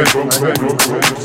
Rock, rock, rock, rock, rock.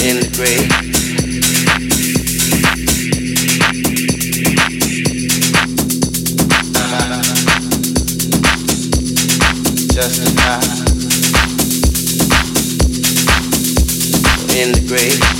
in the grave. Just in the grave.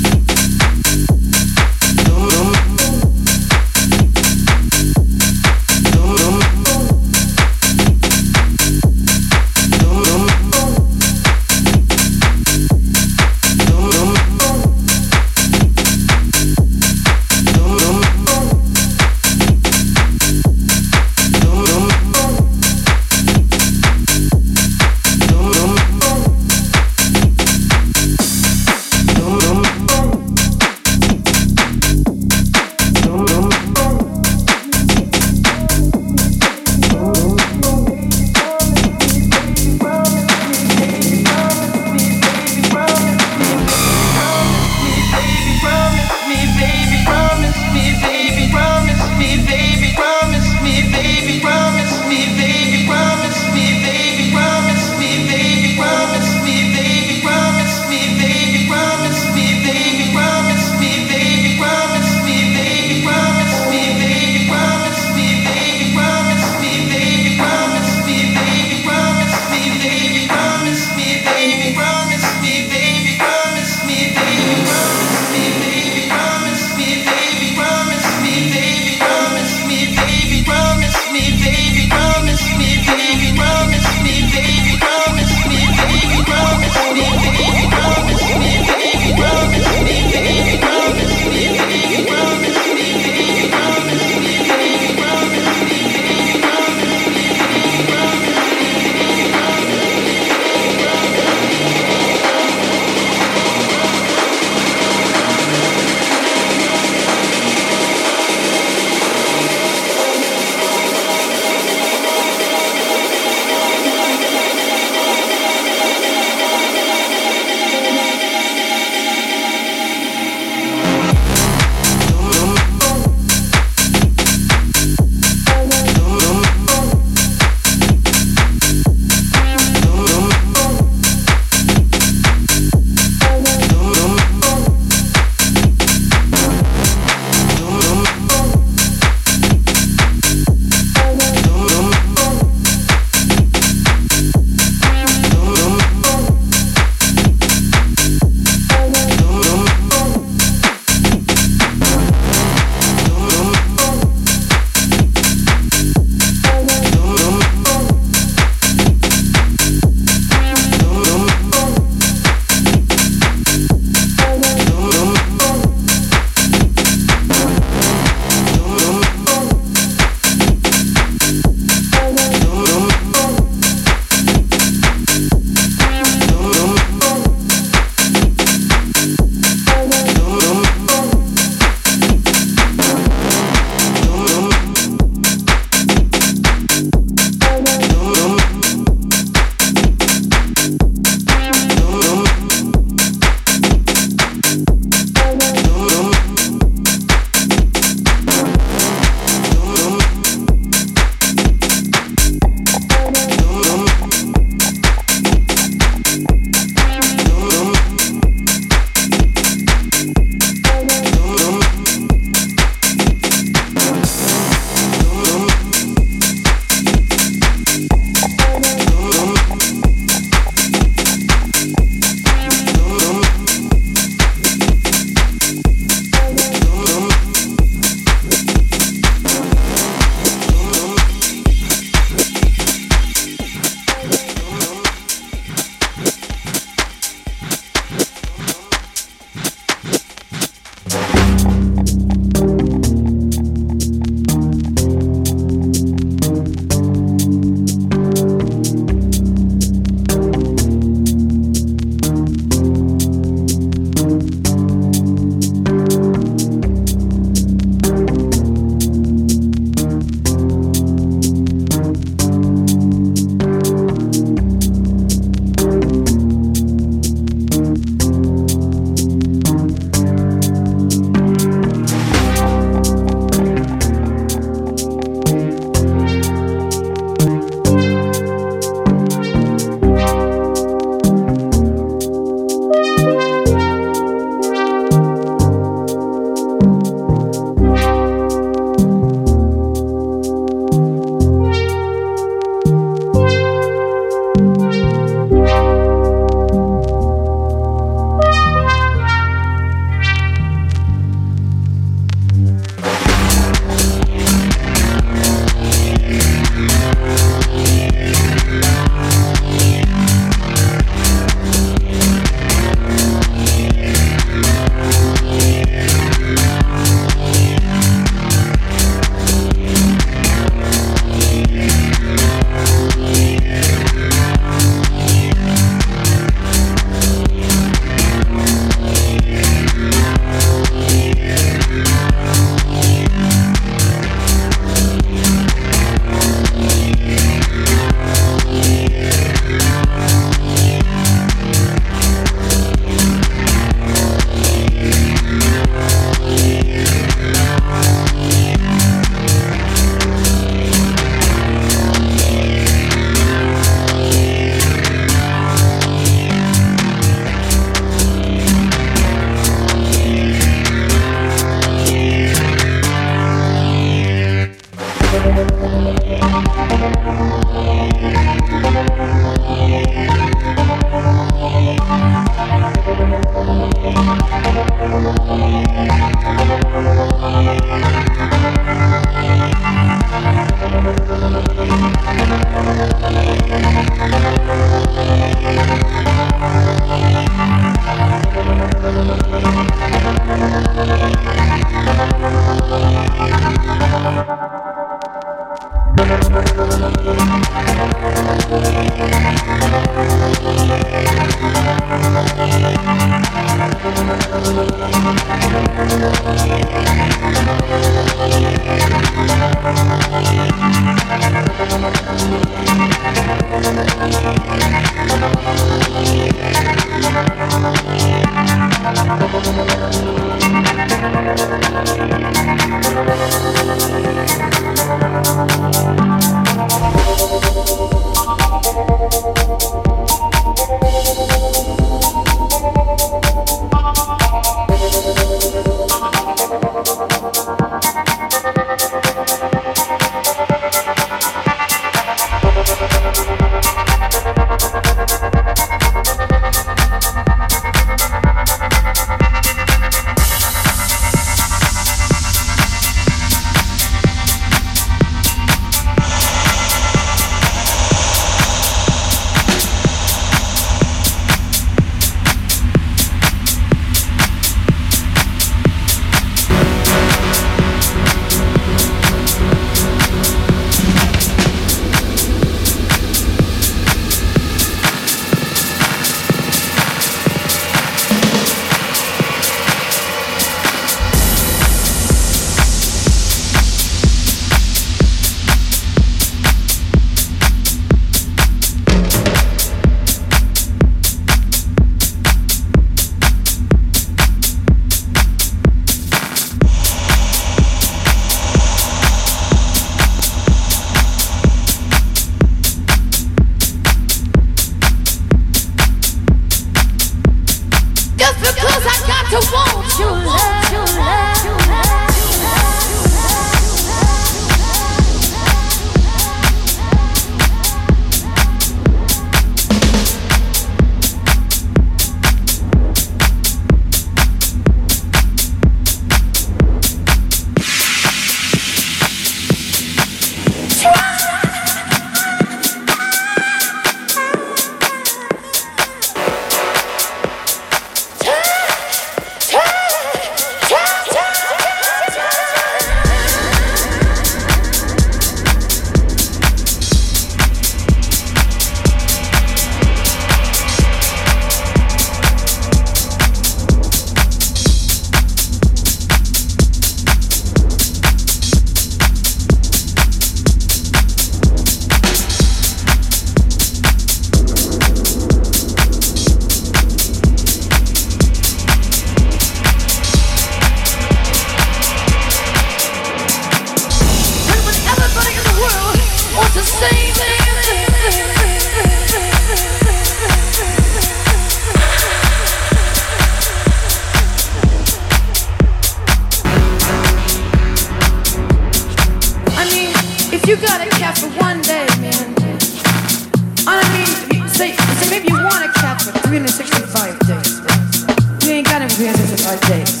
You gotta care for one day, man. And I mean, say, say maybe you wanna cat for 365 days. You ain't got him 365 days.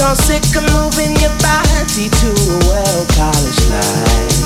so sick of moving your body to a well-polished life.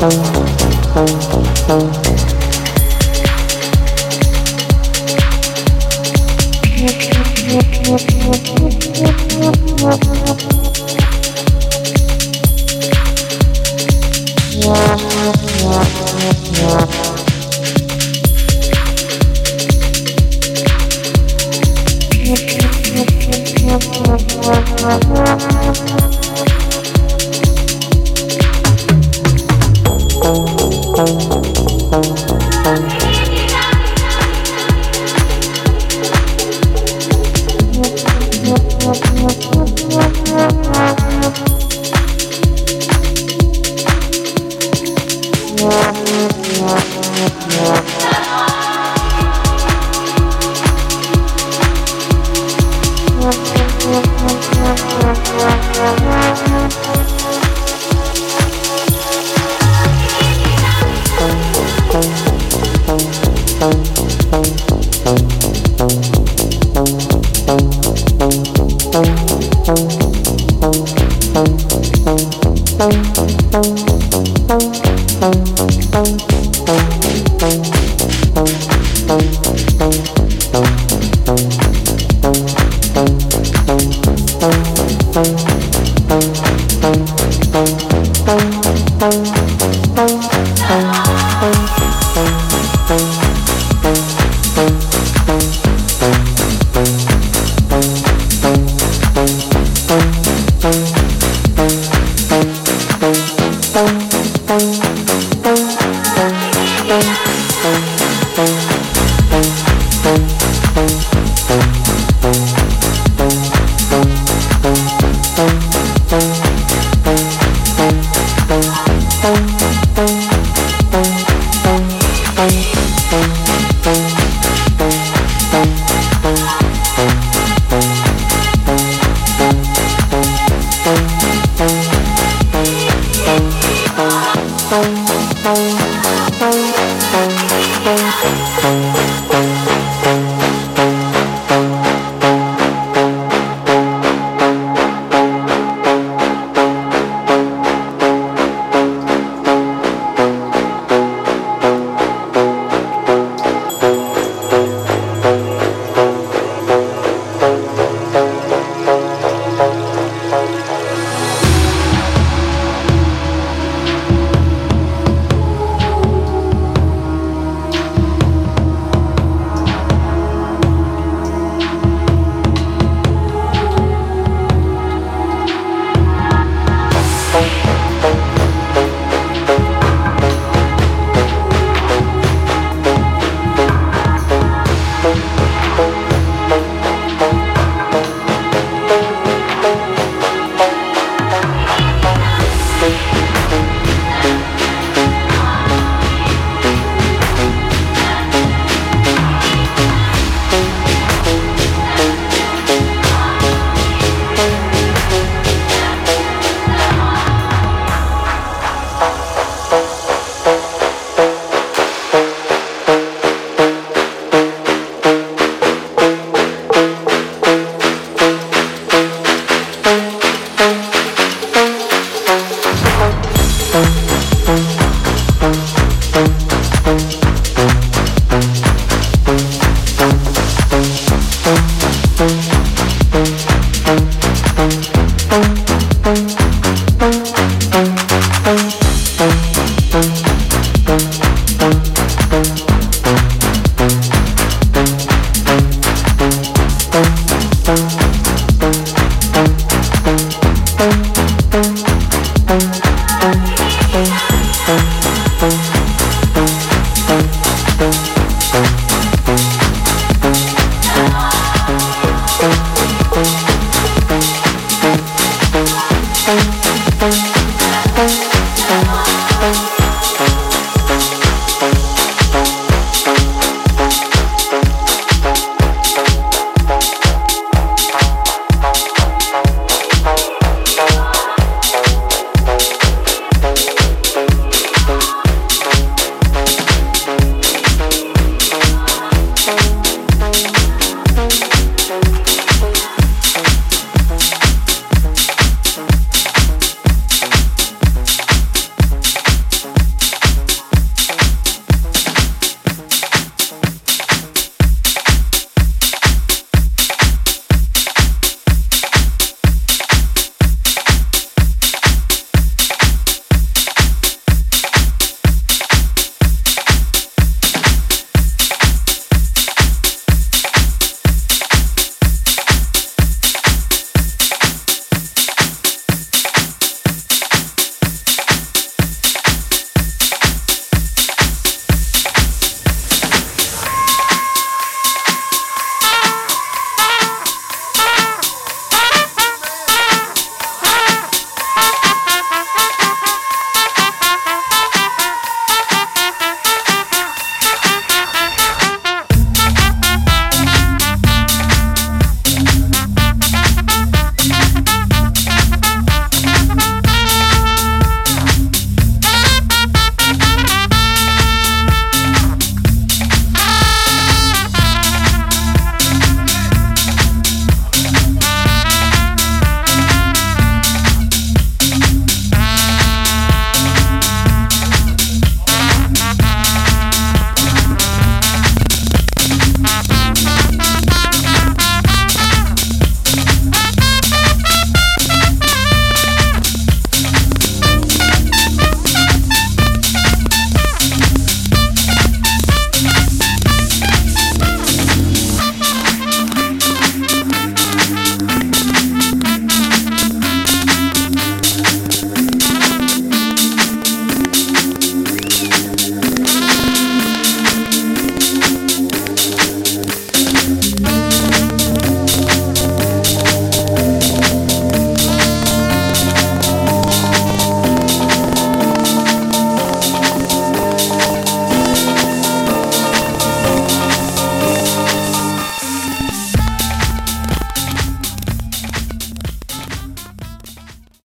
Thank